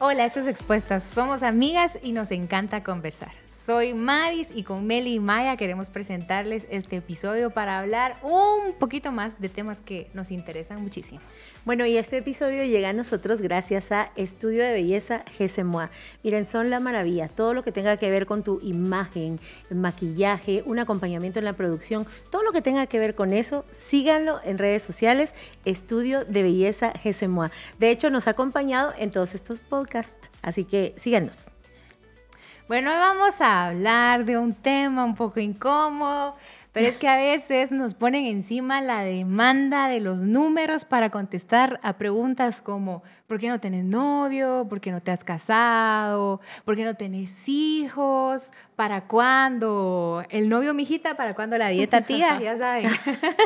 Hola, estos expuestas. Somos amigas y nos encanta conversar. Soy Maris y con Meli y Maya queremos presentarles este episodio para hablar un poquito más de temas que nos interesan muchísimo. Bueno, y este episodio llega a nosotros gracias a Estudio de Belleza GSMOA. Miren, son la maravilla. Todo lo que tenga que ver con tu imagen, maquillaje, un acompañamiento en la producción, todo lo que tenga que ver con eso, síganlo en redes sociales, Estudio de Belleza GSMOA. De hecho, nos ha acompañado en todos estos podcasts, así que síganos. Bueno, hoy vamos a hablar de un tema un poco incómodo, pero es que a veces nos ponen encima la demanda de los números para contestar a preguntas como ¿por qué no tenés novio? ¿Por qué no te has casado? ¿Por qué no tenés hijos? ¿Para cuándo? ¿El novio, mijita? ¿Para cuándo la dieta, tía? Ya saben.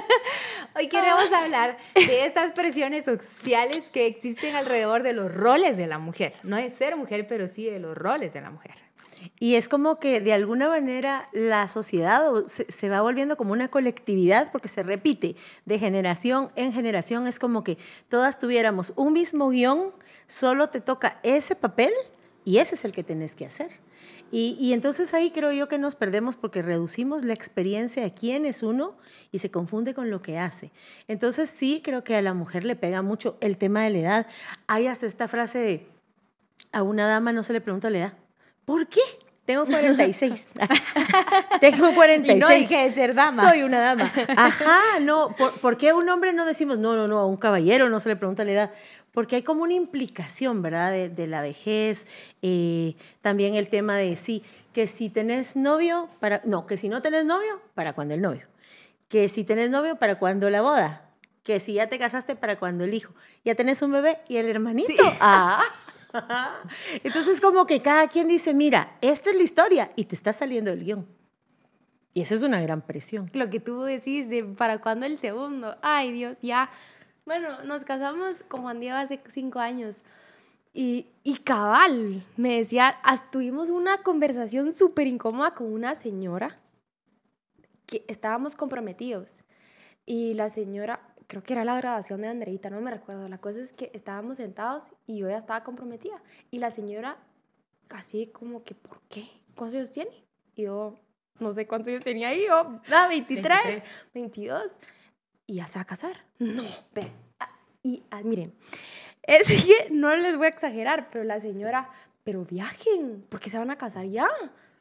Hoy queremos hablar de estas presiones sociales que existen alrededor de los roles de la mujer. No de ser mujer, pero sí de los roles de la mujer. Y es como que de alguna manera la sociedad se, va volviendo como una colectividad porque se repite de generación en generación. Es como que todas tuviéramos un mismo guion, solo te toca ese papel y ese es el que tenés que hacer. Y, y, entonces ahí creo yo que nos perdemos porque reducimos la experiencia de quién es uno y se confunde con lo que hace. Entonces sí creo que a la mujer le pega mucho el tema de la edad. Hay hasta esta frase de, a una dama no se le pregunta la edad. ¿Por qué? Tengo 46. Tengo 46. Y no dije de ser dama. Soy una dama. Ajá, no. ¿Por, qué a un hombre no decimos, no, no, no, a un caballero no se le pregunta la edad? Porque hay como una implicación, ¿verdad? De, la vejez. Eh, también el tema de sí, que si tenés novio, para. No, que si no tenés novio, para cuando el novio. Que si tenés novio, para cuando la boda. Que si ya te casaste, para cuando el hijo. Ya tenés un bebé y el hermanito. Ah. Entonces como que cada quien dice, mira, esta es la historia y te está saliendo el guion. Y eso es una gran presión. Lo que tú decís de para cuándo el segundo. Ay, Dios, ya. Bueno, nos casamos con Juan Diego hace cinco años. Y, y cabal, me decía, tuvimos una conversación súper incómoda con una señora que estábamos comprometidos. Y la señora, creo que era la grabación de Andreita, no me recuerdo. La cosa es que estábamos sentados y yo ya estaba comprometida. Y la señora, casi como que, ¿por qué? ¿Cuántos años tiene? Y yo, no sé cuántos años tenía yo, ah, 23, 22. Y ya se va a casar. No, ve. Ah, y ah, miren, es que no les voy a exagerar, pero la señora, pero viajen, porque se van a casar ya.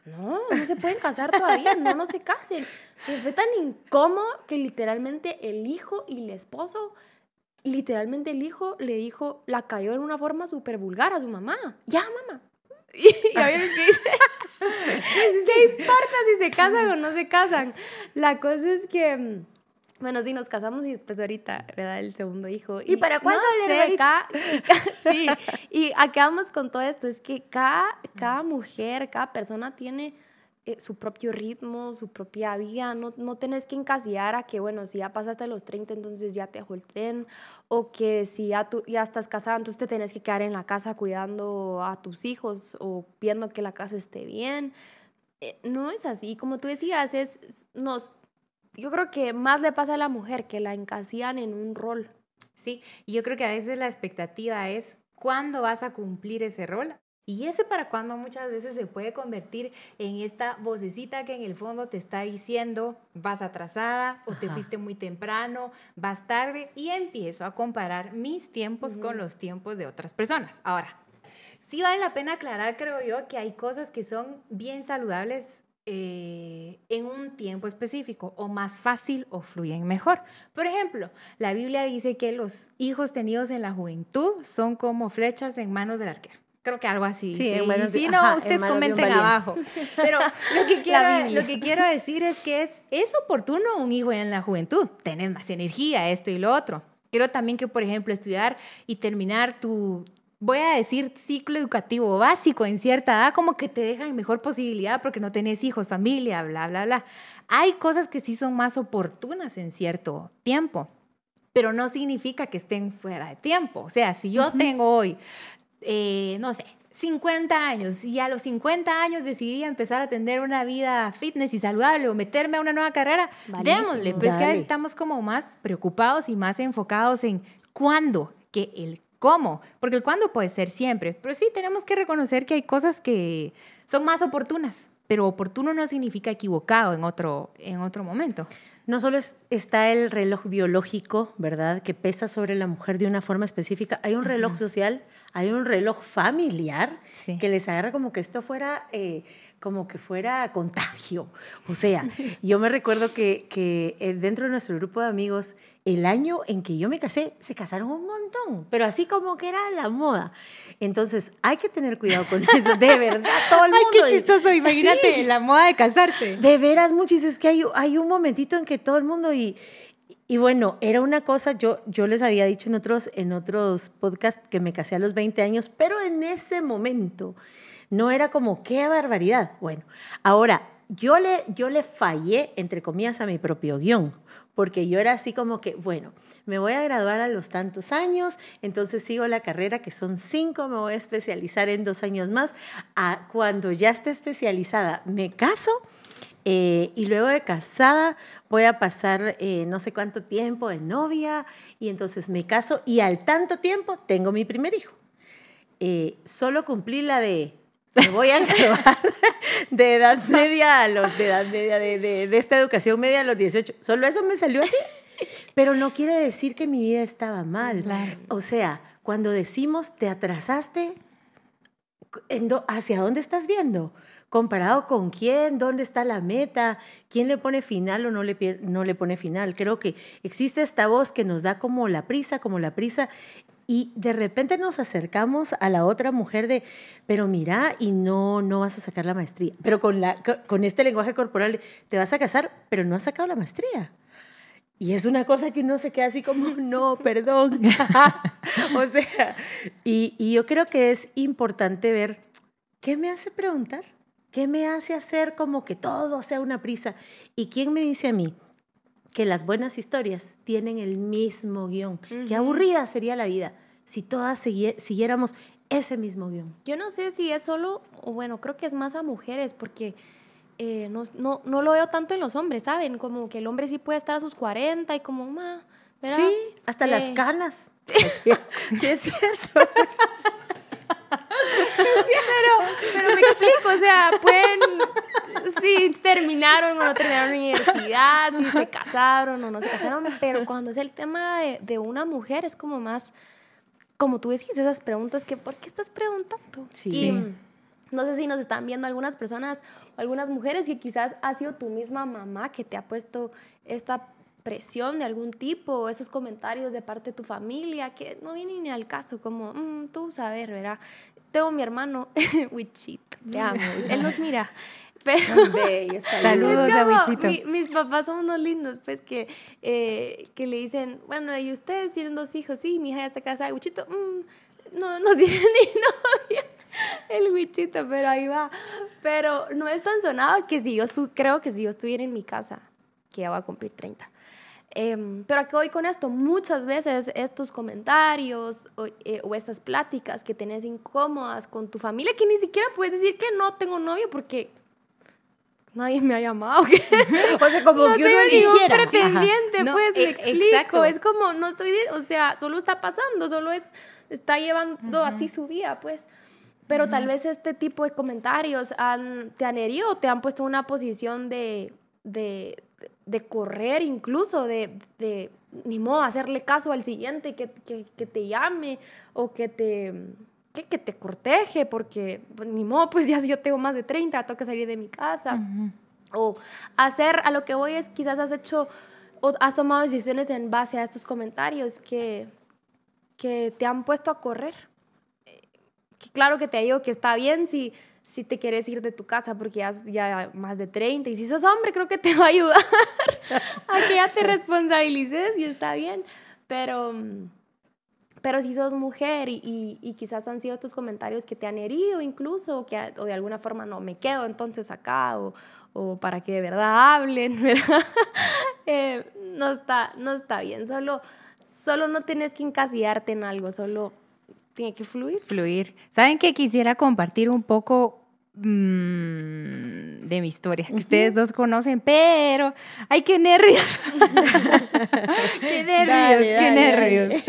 No, no se pueden casar todavía, no, no se casen. fue tan incómodo que literalmente el hijo y el esposo, literalmente el hijo le dijo, la cayó en una forma súper vulgar a su mamá. Ya, mamá. Y a ver qué dice. ¿Qué importa si se casan o no se casan? La cosa es que mm, bueno, sí, nos casamos y después ahorita, ¿verdad? El segundo hijo. ¿Y, para cuándo no sé, Sí, y acabamos con todo esto, es que cada, cada mujer, cada persona tiene eh, su propio ritmo, su propia vida, no, no tenés que encasillar a que, bueno, si ya pasaste los 30, entonces ya te dejó el tren, o que si ya, tú, ya estás casada, entonces te tenés que quedar en la casa cuidando a tus hijos o viendo que la casa esté bien. Eh, no es así, como tú decías, es, nos yo creo que más le pasa a la mujer que la encasillan en un rol. Sí, y yo creo que a veces la expectativa es cuándo vas a cumplir ese rol. Y ese para cuándo muchas veces se puede convertir en esta vocecita que en el fondo te está diciendo vas atrasada o te fuiste muy temprano, vas tarde y empiezo a comparar mis tiempos con los tiempos de otras personas. Ahora, sí vale la pena aclarar, creo yo, que hay cosas que son bien saludables eh, en un tiempo específico o más fácil o fluyen mejor. Por ejemplo, la Biblia dice que los hijos tenidos en la juventud son como flechas en manos del arquero. Creo que algo así. Sí, si no, ustedes comenten abajo. Pero lo que, quiero, lo que quiero decir es que es, es oportuno un hijo en la juventud. Tenés más energía, esto y lo otro. Quiero también que, por ejemplo, estudiar y terminar tu, voy a decir ciclo educativo básico en cierta edad, como que te dejan mejor posibilidad porque no tenés hijos, familia, bla, bla, bla. Hay cosas que sí son más oportunas en cierto tiempo, pero no significa que estén fuera de tiempo. O sea, si yo tengo hoy, eh, no sé, 50 años y a los 50 años decidí empezar a tener una vida fitness y saludable o meterme a una nueva carrera, démosle. Pero es que a veces estamos como más preocupados y más enfocados en cuándo, que el cómo, porque el cuándo puede ser siempre, pero sí tenemos que reconocer que hay cosas que son más oportunas, pero oportuno no significa equivocado en otro, en otro momento. No solo está el reloj biológico, ¿verdad? Que pesa sobre la mujer de una forma específica. Hay un reloj social, hay un reloj familiar que les agarra como que esto fuera eh, como que fuera contagio. O sea, yo me recuerdo que, que, eh, dentro de nuestro grupo de amigos, el año en que yo me casé, se casaron un montón, pero así como que era la moda. Entonces, hay que tener cuidado con eso, de verdad, todo el mundo. Ay, qué chistoso, imagínate, la moda de casarse. De veras, muchis, es que hay, hay un momentito en que todo el mundo y... Y bueno, era una cosa, yo, yo les había dicho en otros, en otros podcasts que me casé a los 20 años, pero en ese momento no era como, qué barbaridad. Bueno, ahora, yo le, yo le fallé, entre comillas, a mi propio guion, porque yo era así como que, bueno, me voy a graduar a los tantos años, entonces sigo la carrera que son cinco, me voy a especializar en dos años más. A, cuando ya esté especializada, me caso. Eh, y luego de casada voy a pasar eh, no sé cuánto tiempo de novia y entonces me caso y al tanto tiempo tengo mi primer hijo. Eh, solo cumplí la de me voy a graduar de edad media a los de edad media de, de, esta educación media a los 18. Solo eso me salió así. Pero no quiere decir que mi vida estaba mal. O sea, cuando decimos te atrasaste, ¿hacia dónde estás viendo? ¿Comparado con quién? ¿Dónde está la meta? ¿Quién le pone final o no le, no le pone final? Creo que existe esta voz que nos da como la prisa, como la prisa, y de repente nos acercamos a la otra mujer de, pero mira, y no, no vas a sacar la maestría. Pero con, la, con este lenguaje corporal, te vas a casar, pero no has sacado la maestría. Y es una cosa que uno se queda así como, no, perdón. o sea, y, y yo creo que es importante ver qué me hace preguntar, qué me hace hacer como que todo sea una prisa. ¿Y quién me dice a mí? Que las buenas historias tienen el mismo guion. Qué aburrida sería la vida si todas siguiéramos ese mismo guion. Yo no sé si es solo, o bueno, creo que es más a mujeres, porque eh, no, no, no, lo veo tanto en los hombres, ¿saben? Como que el hombre sí puede estar a sus 40 y como, ma, Sí, hasta las eh, canas. sí, es cierto. pero, pero me explico, o sea, pueden, si terminaron o no terminaron la universidad, si se casaron o no se casaron, pero cuando es el tema de, de una mujer es como más, como tú decís, esas preguntas que, ¿por qué estás preguntando? Sí. no sé si nos están viendo algunas personas o algunas mujeres que quizás ha sido tu misma mamá que te ha puesto esta presión de algún tipo esos comentarios de parte de tu familia que no vienen ni al caso, como mm, tú sabes, ¿verdad? Tengo mi hermano, Wichito, te amo, él nos mira. Pero, saludos a Wichito. mis papás son unos lindos, pues, que, eh, que le dicen, bueno, y ustedes tienen dos hijos, sí, mi hija ya está casada, Wichito, mm, no, no tiene ni novia el Wichito, pero ahí va. Pero no es tan sonado que si yo creo que si yo estuviera en mi casa, que ya va a cumplir 30, Em, pero aquí voy con esto, muchas veces estos comentarios eh, o, estas pláticas que tenés incómodas con tu familia, que ni siquiera puedes decir que no tengo novio porque nadie me ha llamado. o sea, como no que uno ningún pretendiente, pues, me e, explico. Es como, no estoy, o sea, solo está pasando, solo es, está llevando así su vida, pues. Pero tal vez este tipo de comentarios han, te han herido, te han puesto en una posición de, de de correr incluso, de, de ni modo, hacerle caso al siguiente que, que, que te llame o que te, que, que te corteje, porque pues, ni modo, pues ya yo tengo más de 30, tengo que salir de mi casa. O hacer, a lo que voy es, quizás has hecho o has tomado decisiones en base a estos comentarios que, que te han puesto a correr. Eh, claro que te digo que está bien si si te quieres ir de tu casa porque ya, ya más de 30 y si sos hombre creo que te va a ayudar a que ya te responsabilices y está bien, pero, pero si sos mujer y, y, quizás han sido estos comentarios que te han herido incluso que, o de alguna forma no, me quedo entonces acá o, o para que de verdad hablen, ¿verdad? Eh, no, está, no está bien, solo, solo no tienes que encasillarte en algo, solo tiene que fluir. Fluir. ¿Saben que quisiera compartir un poco mm, de mi historia, que ustedes dos conocen, pero ¡ay, qué nervios! ¡Qué nervios, qué nervios!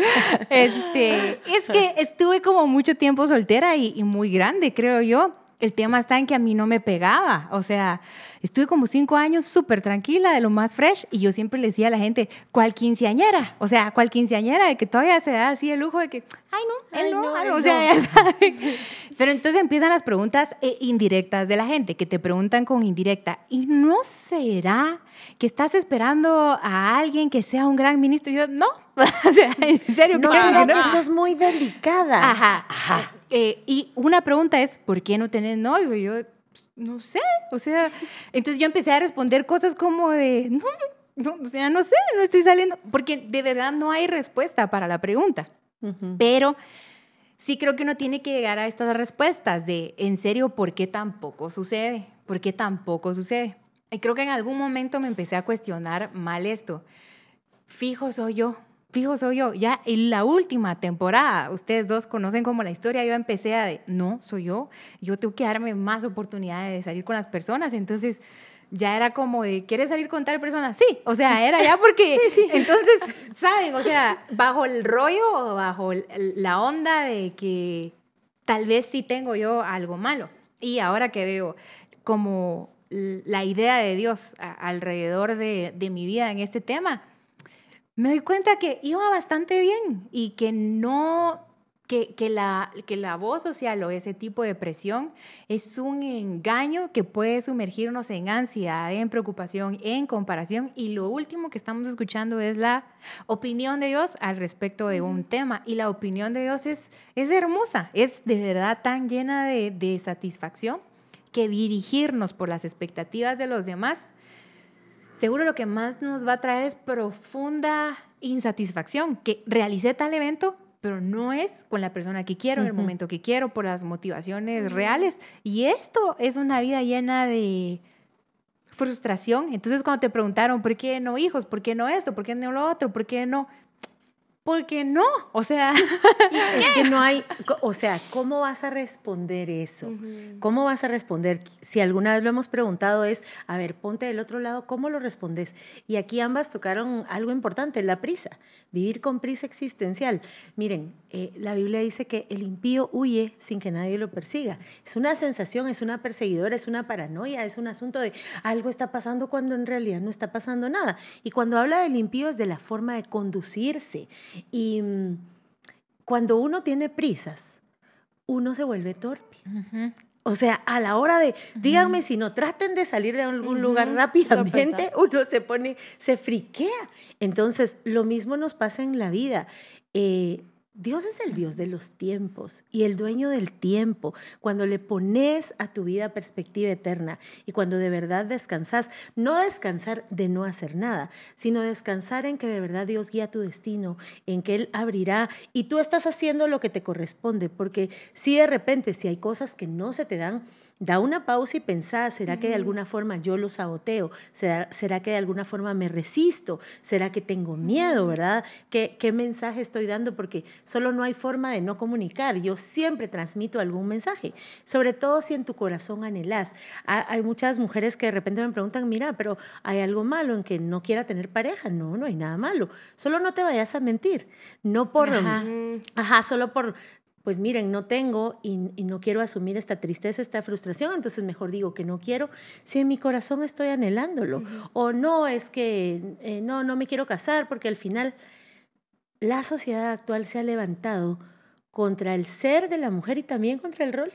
Este, es que estuve como mucho tiempo soltera y, y muy grande, creo yo. El tema está en que a mí no me pegaba, o sea, estuve como cinco años súper tranquila, de lo más fresh, y yo siempre le decía a la gente, ¿cuál quinceañera? O sea, ¿cuál quinceañera? De que todavía se da así el lujo de que, ay, no, él Ay, no, no, él o sea, no. ya saben. Pero entonces empiezan las preguntas eh, indirectas de la gente, que te preguntan con indirecta, ¿y no será que estás esperando a alguien que sea un gran ministro? Y yo, no, o sea, en serio, No, claro sino que que no. sos muy delicada. Ajá, ajá. Eh, y una pregunta es, ¿por qué no tenés novio? Y yo, pues, no sé, o sea, entonces yo empecé a responder cosas como de, no, no, o sea, no sé, no estoy saliendo, porque de verdad no hay respuesta para la pregunta. Ujú. Pero sí creo que uno tiene que llegar a estas respuestas de, en serio, ¿por qué tampoco sucede? ¿Por qué tampoco sucede? Y creo que en algún momento me empecé a cuestionar mal esto. Fijo soy yo, fijo soy yo. Ya en la última temporada, ustedes dos conocen como la historia, yo empecé a de, no, soy yo, yo tengo que darme más oportunidades de salir con las personas. Entonces ya era como de, ¿quieres salir con tal persona? Sí, o sea, era ya porque, entonces, ¿saben? O sea, bajo el rollo o bajo la onda de que tal vez sí tengo yo algo malo. Y ahora que veo como la idea de Dios alrededor de, de mi vida en este tema, me doy cuenta que iba bastante bien y que no, que, que, la, que la voz social o ese tipo de presión es un engaño que puede sumergirnos en ansiedad, en preocupación, en comparación. Y lo último que estamos escuchando es la opinión de Dios al respecto de un tema. Y la opinión de Dios es, es hermosa, es de verdad tan llena de, de satisfacción que dirigirnos por las expectativas de los demás seguro lo que más nos va a traer es profunda insatisfacción, que realicé tal evento, pero no es con la persona que quiero, en el momento que quiero, por las motivaciones reales. Y esto es una vida llena de frustración. Entonces cuando te preguntaron, ¿por qué no hijos? ¿Por qué no esto? ¿Por qué no lo otro? ¿Por qué no? ¿Por qué no? O sea, Es que no hay, o sea, ¿cómo vas a responder eso? ¿Cómo vas a responder? Si alguna vez lo hemos preguntado es, a ver, ponte del otro lado, ¿cómo lo respondes? Y aquí ambas tocaron algo importante, la prisa, vivir con prisa existencial. Miren, eh, la Biblia dice que el impío huye sin que nadie lo persiga. Es una sensación, es una perseguidora, es una paranoia, es un asunto de algo está pasando cuando en realidad no está pasando nada. Y cuando habla del impío es de la forma de conducirse. Y mm, cuando uno tiene prisas, uno se vuelve torpe. O sea, a la hora de, díganme si no, traten de salir de algún lugar rápidamente, uno se pone, se friquea. Entonces, lo mismo nos pasa en la vida. Eh, Dios es el Dios de los tiempos y el dueño del tiempo. Cuando le pones a tu vida perspectiva eterna y cuando de verdad descansas, no descansar de no hacer nada, sino descansar en que de verdad Dios guía tu destino, en que Él abrirá y tú estás haciendo lo que te corresponde, porque si de repente, si hay cosas que no se te dan, da una pausa y pensá, ¿será que de alguna forma yo lo saboteo? ¿Será, será que de alguna forma me resisto? ¿Será que tengo miedo, verdad? ¿Qué, ¿Qué mensaje estoy dando? Porque solo no hay forma de no comunicar. Yo siempre transmito algún mensaje, sobre todo si en tu corazón anhelás. Ha- Hay muchas mujeres que de repente me preguntan, mira, pero ¿hay algo malo en que no quiera tener pareja? No, no hay nada malo. Solo no te vayas a mentir. No por... Ajá. Ajá, solo por, pues miren, no tengo y, y no quiero asumir esta tristeza, esta frustración, entonces mejor digo que no quiero, si en mi corazón estoy anhelándolo. O no, es que eh, no, no me quiero casar porque al final la sociedad actual se ha levantado contra el ser de la mujer y también contra el rol.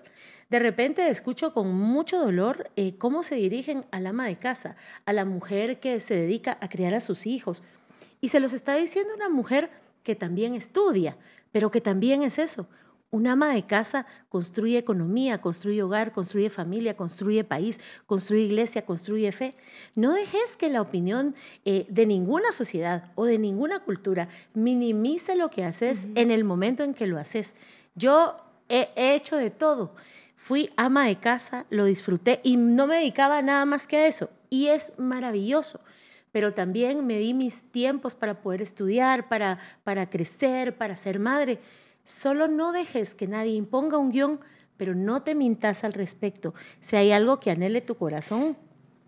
De repente escucho con mucho dolor eh, cómo se dirigen al ama de casa, a la mujer que se dedica a criar a sus hijos. Y se los está diciendo una mujer que también estudia, pero que también es eso. Un ama de casa construye economía, construye hogar, construye familia, construye país, construye iglesia, construye fe. No dejes que la opinión eh, de ninguna sociedad o de ninguna cultura minimice lo que haces en el momento en que lo haces. Yo he, he hecho de todo. Fui ama de casa, lo disfruté y no me dedicaba nada más que a eso. Y es maravilloso pero también me di mis tiempos para poder estudiar, para, para crecer, para ser madre. Solo no dejes que nadie imponga un guion pero no te mintas al respecto. Si hay algo que anhele tu corazón,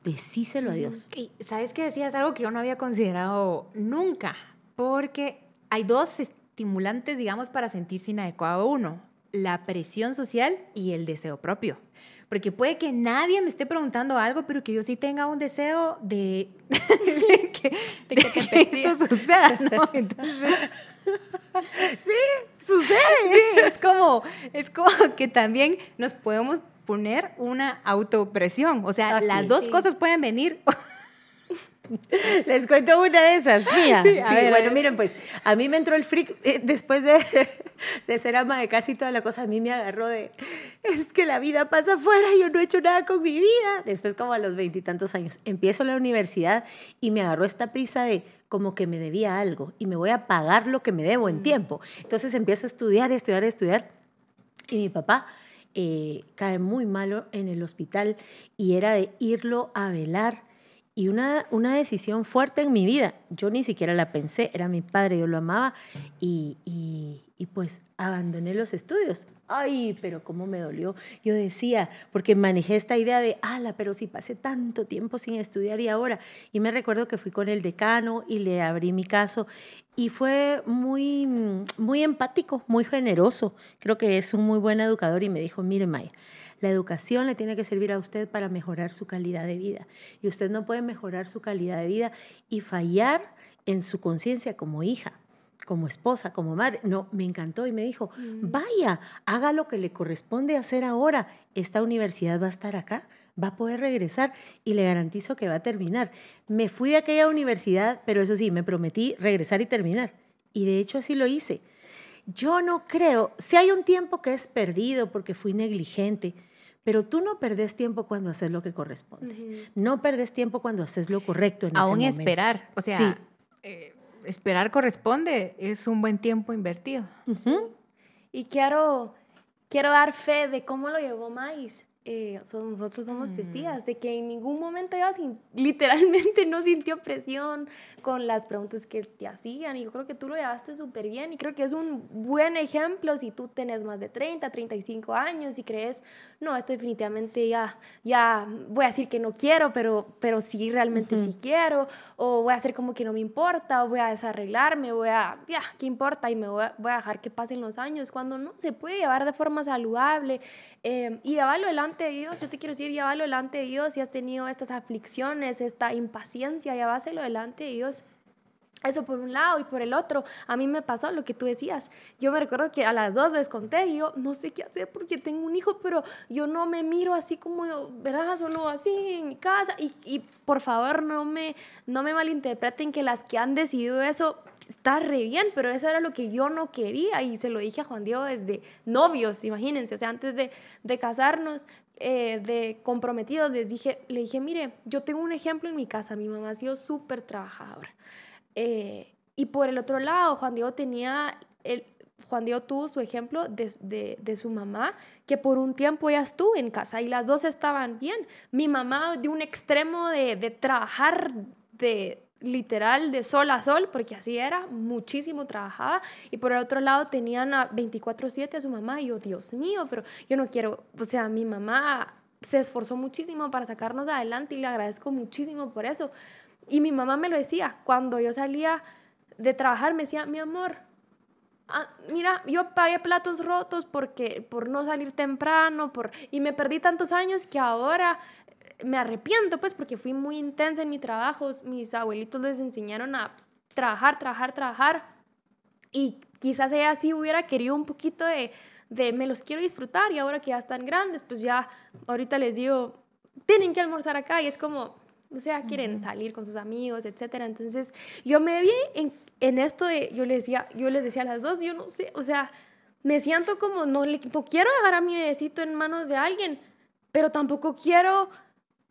decíselo a Dios. Y sabes que decías algo que yo no había considerado nunca, porque hay dos estimulantes, digamos, para sentirse inadecuado uno, la presión social y el deseo propio. Porque puede que nadie me esté preguntando algo, pero que yo sí tenga un deseo de, que, de que, eso suceda, ¿no? Entonces, sí, es como, es como que también nos podemos poner una autopresión. O sea, las dos cosas pueden venir Les cuento una de esas, mía. Sí, bueno, miren, pues a mí me entró el freak eh, después de, de, ser ama de casi toda la cosa. A mí me agarró de, es que la vida pasa afuera y yo no he hecho nada con mi vida. Después, como a los veintitantos años, empiezo la universidad y me agarró esta prisa de como que me debía algo y me voy a pagar lo que me debo en mm. tiempo. Entonces empiezo a estudiar, estudiar, estudiar. Y mi papá eh, cae muy malo en el hospital y era de irlo a velar y una, una decisión fuerte en mi vida. Yo ni siquiera la pensé, era mi padre, yo lo amaba y, y, y pues abandoné los estudios. Ay, pero cómo me dolió. Yo decía, porque manejé esta idea de, ala, pero si pasé tanto tiempo sin estudiar y ahora. Y me recuerdo que fui con el decano y le abrí mi caso y fue muy, muy empático, muy generoso. Creo que es un muy buen educador y me dijo, mire, Maya, la educación le tiene que servir a usted para mejorar su calidad de vida. Y usted no puede mejorar su calidad de vida y fallar en su conciencia como hija como esposa, como madre. No, me encantó y me dijo, mm. vaya, haga lo que le corresponde hacer ahora. Esta universidad va a estar acá, va a poder regresar y le garantizo que va a terminar. Me fui de aquella universidad, pero eso sí, me prometí regresar y terminar. Y de hecho así lo hice. Yo no creo, si hay un tiempo que es perdido porque fui negligente, pero tú no perdés tiempo cuando haces lo que corresponde. No perdés tiempo cuando haces lo correcto en Aún ese momento. esperar. O sea, eh, esperar corresponde. Es un buen tiempo invertido. Y quiero, quiero dar fe de cómo lo llevó Mais eh, nosotros somos mm. testigos de que en ningún momento ella literalmente no sintió presión con las preguntas que te hacían y yo creo que tú lo llevaste súper bien y creo que es un buen ejemplo si tú tienes más de 30, 35 años y crees, no, esto definitivamente ya, ya voy a decir que no quiero, pero, pero sí realmente sí quiero, o voy a hacer como que no me importa, o voy a desarreglarme, voy a, ya, ¿qué importa? Y me voy a, voy a dejar que pasen los años, cuando no, se puede llevar de forma saludable eh, y llevarlo adelante de Dios. Yo te quiero decir, llévalo delante de Dios. Si has tenido estas aflicciones, esta impaciencia, llévaselo delante de Dios. Eso por un lado y por el otro, a mí me pasó lo que tú decías. Yo me recuerdo que a las dos les conté y yo no sé qué hacer porque tengo un hijo, pero yo no me miro así como, verás, solo así en mi casa. Y, y por favor, no me, no me malinterpreten que las que han decidido eso está re bien, pero eso era lo que yo no quería y se lo dije a Juan Diego desde novios, imagínense, o sea, antes de, de casarnos, eh, de comprometidos, les dije, le dije, mire, yo tengo un ejemplo en mi casa, mi mamá ha sido súper trabajadora. Eh, y por el otro lado, Juan Diego tenía, el, Juan Diego tuvo su ejemplo de, de, de, su mamá, que por un tiempo ya estuvo en casa y las dos estaban bien. Mi mamá de un extremo de, de trabajar de literal de sol a sol, porque así era, muchísimo trabajaba, y por el otro lado tenían a 24/7 a su mamá, y yo, Dios mío, pero yo no quiero, o sea, mi mamá se esforzó muchísimo para sacarnos adelante y le agradezco muchísimo por eso. Y mi mamá me lo decía, cuando yo salía de trabajar, me decía, mi amor, ah, mira, yo pagué platos rotos porque, por no salir temprano, por, y me perdí tantos años que ahora me arrepiento, pues, porque fui muy intensa en mi trabajo. Mis abuelitos les enseñaron a trabajar, trabajar, trabajar. Y quizás ella sí hubiera querido un poquito de, de me los quiero disfrutar y ahora que ya están grandes, pues ya ahorita les digo, tienen que almorzar acá y es como, o sea, quieren salir con sus amigos, etcétera. Entonces, yo me vi en, en, esto de, yo les, decía, yo les decía a las dos, yo no sé, o sea, me siento como, no, no quiero dejar a mi bebecito en manos de alguien, pero tampoco quiero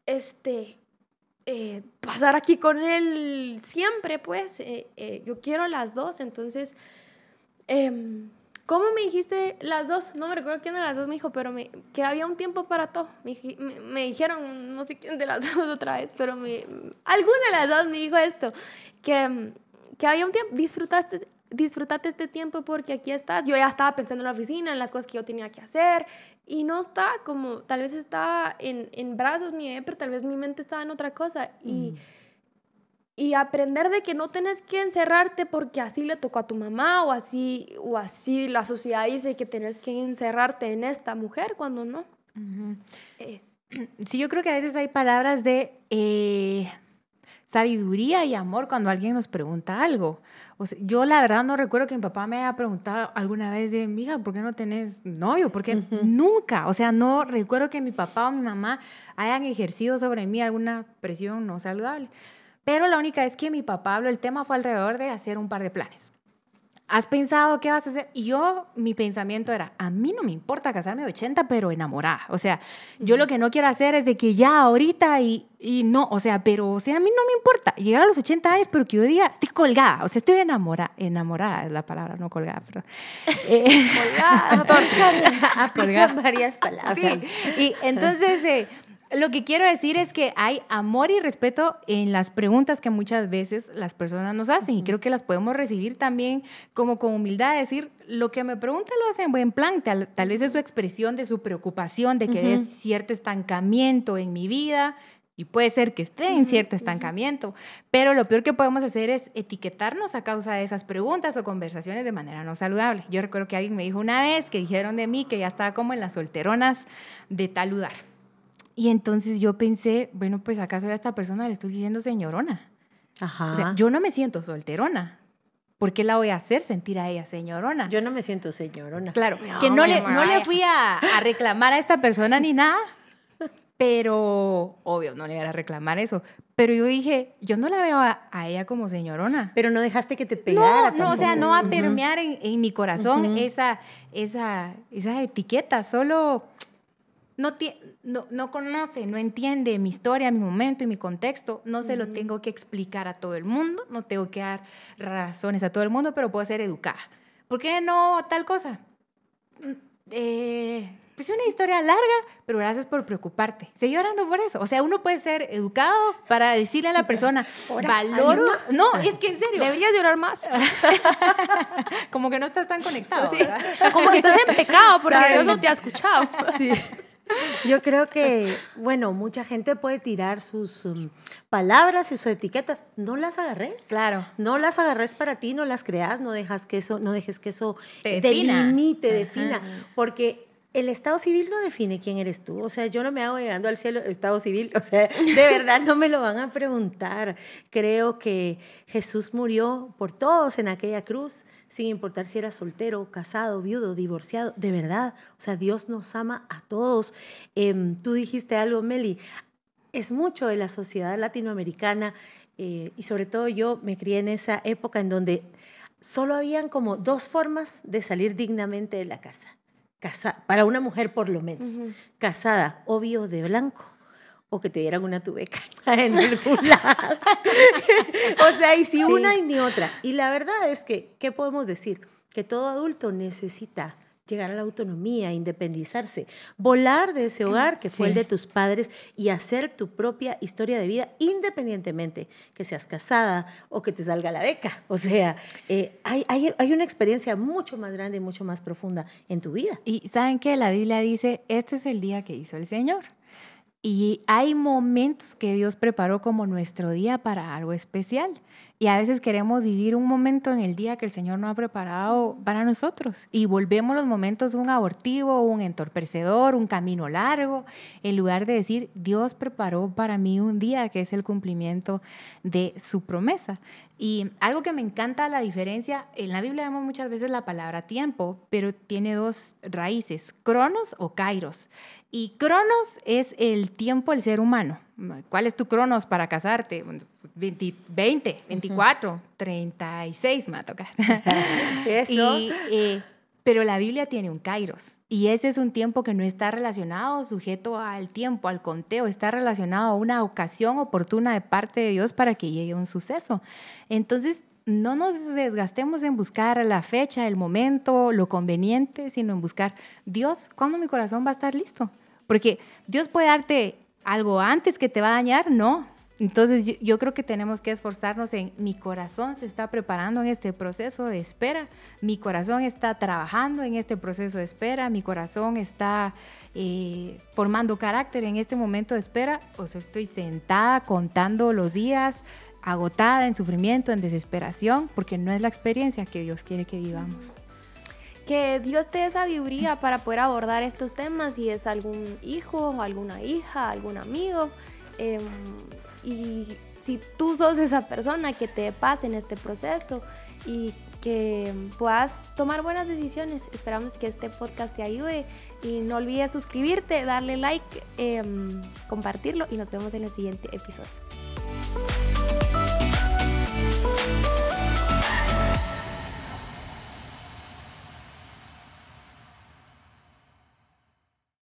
este, eh, pasar aquí con él siempre, pues eh, eh, yo quiero las dos, entonces, em, ¿cómo me dijiste las dos? No me recuerdo quién de las dos me dijo, pero me, que había un tiempo para todo. Me, me, dijeron, no sé quién de las dos otra vez, pero me, alguna de las dos me dijo esto, que, que había un tiempo, disfrutaste disfrútate este tiempo porque aquí estás. Yo ya estaba pensando en la oficina, en las cosas que yo tenía que hacer y no está como, tal vez estaba en, en brazos mi bebé, pero tal vez mi mente estaba en otra cosa. Y, y aprender de que no tenés que encerrarte porque así le tocó a tu mamá o así, o así la sociedad dice que tenés que encerrarte en esta mujer cuando no. Eh, sí, yo creo que a veces hay palabras de... Eh, sabiduría y amor cuando alguien nos pregunta algo. O sea, yo la verdad no recuerdo que mi papá me haya preguntado alguna vez de, mija, ¿por qué no tenés novio? Porque nunca, o sea, no recuerdo que mi papá o mi mamá hayan ejercido sobre mí alguna presión no saludable. Pero la única vez que mi papá habló, el tema fue alrededor de hacer un par de planes. ¿Has pensado qué vas a hacer? Y yo, mi pensamiento era, a mí no me importa casarme de 80, pero enamorada. O sea, yo lo que no quiero hacer es de que ya ahorita y, y no, o sea, pero, o sea, a mí no me importa llegar a los 80 años, pero que yo diga, estoy colgada, o sea, estoy enamorada, enamorada es la palabra, no colgada, pero... Eh, colgada, colgada. varias palabras. Sí. Y entonces... Eh, lo que quiero decir es que hay amor y respeto en las preguntas que muchas veces las personas nos hacen y creo que las podemos recibir también como con humildad, decir, lo que me pregunta lo hace en buen plan, tal, vez es su expresión de su preocupación de que es cierto estancamiento en mi vida, y puede ser que esté en cierto estancamiento, pero lo peor que podemos hacer es etiquetarnos a causa de esas preguntas o conversaciones de manera no saludable. Yo recuerdo que alguien me dijo una vez que dijeron de mí que ya estaba como en las solteronas de tal lugar. Y entonces yo pensé, bueno, pues acaso a esta persona le estoy diciendo señorona. Ajá. O sea, yo no me siento solterona. ¿Por qué la voy a hacer sentir a ella señorona? Yo no me siento señorona. Claro, que no le, no le fui a, a, reclamar a esta persona ni nada, pero obvio, no le iba a reclamar eso. Pero yo dije, yo no la veo a, ella como señorona. Pero no dejaste que te pegara. No, no, o sea, no va a permear en, en mi corazón esa, esa, esa etiqueta, solo no, no, no, conoce, no entiende mi historia, mi momento y mi contexto, no se lo tengo que explicar a todo el mundo, no tengo que dar razones a todo el mundo, pero puedo ser educada. ¿Por qué no tal cosa? Mm, eh, pues una historia larga, pero gracias por preocuparte. Seguí orando por eso. O sea, uno puede ser educado para decirle a la persona, valoro. No, es que en serio. Deberías llorar más. Como que no estás tan conectado. Como que estás en pecado porque Dios no te ha escuchado. Sí. Yo creo que, bueno, mucha gente puede tirar sus um, palabras y sus etiquetas. No las agarres. Claro. No las agarres para ti, no las creas, no dejas que eso, no dejes que eso te delimite, defina. Porque el estado civil no define quién eres tú. O sea, yo no me hago llegando al cielo estado civil. O sea, de verdad no me lo van a preguntar. Creo que Jesús murió por todos en aquella cruz sin importar si era soltero, casado, viudo, divorciado, de verdad, o sea, Dios nos ama a todos. Em, tú dijiste algo, Meli, es mucho de la sociedad latinoamericana eh, y sobre todo yo me crié en esa época en donde solo habían como dos formas de salir dignamente de la casa. casa para una mujer por lo menos, casada, obvio de blanco o que te dieran una tubeca en el o sea, y si una y ni otra. Y la verdad es que, ¿qué podemos decir? Que todo adulto necesita llegar a la autonomía, independizarse, volar de ese hogar que fue el de tus padres y hacer tu propia historia de vida independientemente que seas casada o que te salga la beca. O sea, eh, hay, hay, hay, una experiencia mucho más grande y mucho más profunda en tu vida. Y saben que la Biblia dice, este es el día que hizo el Señor. Y hay momentos que Dios preparó como nuestro día para algo especial. Y a veces queremos vivir un momento en el día que el Señor no ha preparado para nosotros. Y volvemos los momentos un abortivo, un entorpecedor, un camino largo, en lugar de decir, Dios preparó para mí un día que es el cumplimiento de su promesa. Y algo que me encanta la diferencia, en la Biblia vemos muchas veces la palabra tiempo, pero tiene dos raíces, cronos o kairos. Y cronos es el tiempo del ser humano. ¿Cuál es tu cronos para casarte? 20, 20 24, 36 me va a tocar. Eso. Eh, pero la Biblia tiene un kairos. Y ese es un tiempo que no está relacionado, sujeto al tiempo, al conteo, está relacionado a una ocasión oportuna de parte de Dios para que llegue un suceso. Entonces, no nos desgastemos en buscar la fecha, el momento, lo conveniente, sino en buscar Dios, ¿cuándo mi corazón va a estar listo? Porque Dios puede darte algo antes que te va a dañar, no. Entonces yo, creo que tenemos que esforzarnos en mi corazón se está preparando en este proceso de espera, mi corazón está trabajando en este proceso de espera, mi corazón está eh, formando carácter en este momento de espera, o sea, estoy sentada contando los días, agotada en sufrimiento, en desesperación, porque no es la experiencia que Dios quiere que vivamos. Que Dios te dé sabiduría para poder abordar estos temas, si es algún hijo, alguna hija, algún amigo. Eh, y si tú sos esa persona que te pase en este proceso y que puedas tomar buenas decisiones. Esperamos que este podcast te ayude y no olvides suscribirte, darle like, eh, compartirlo y nos vemos en el siguiente episodio.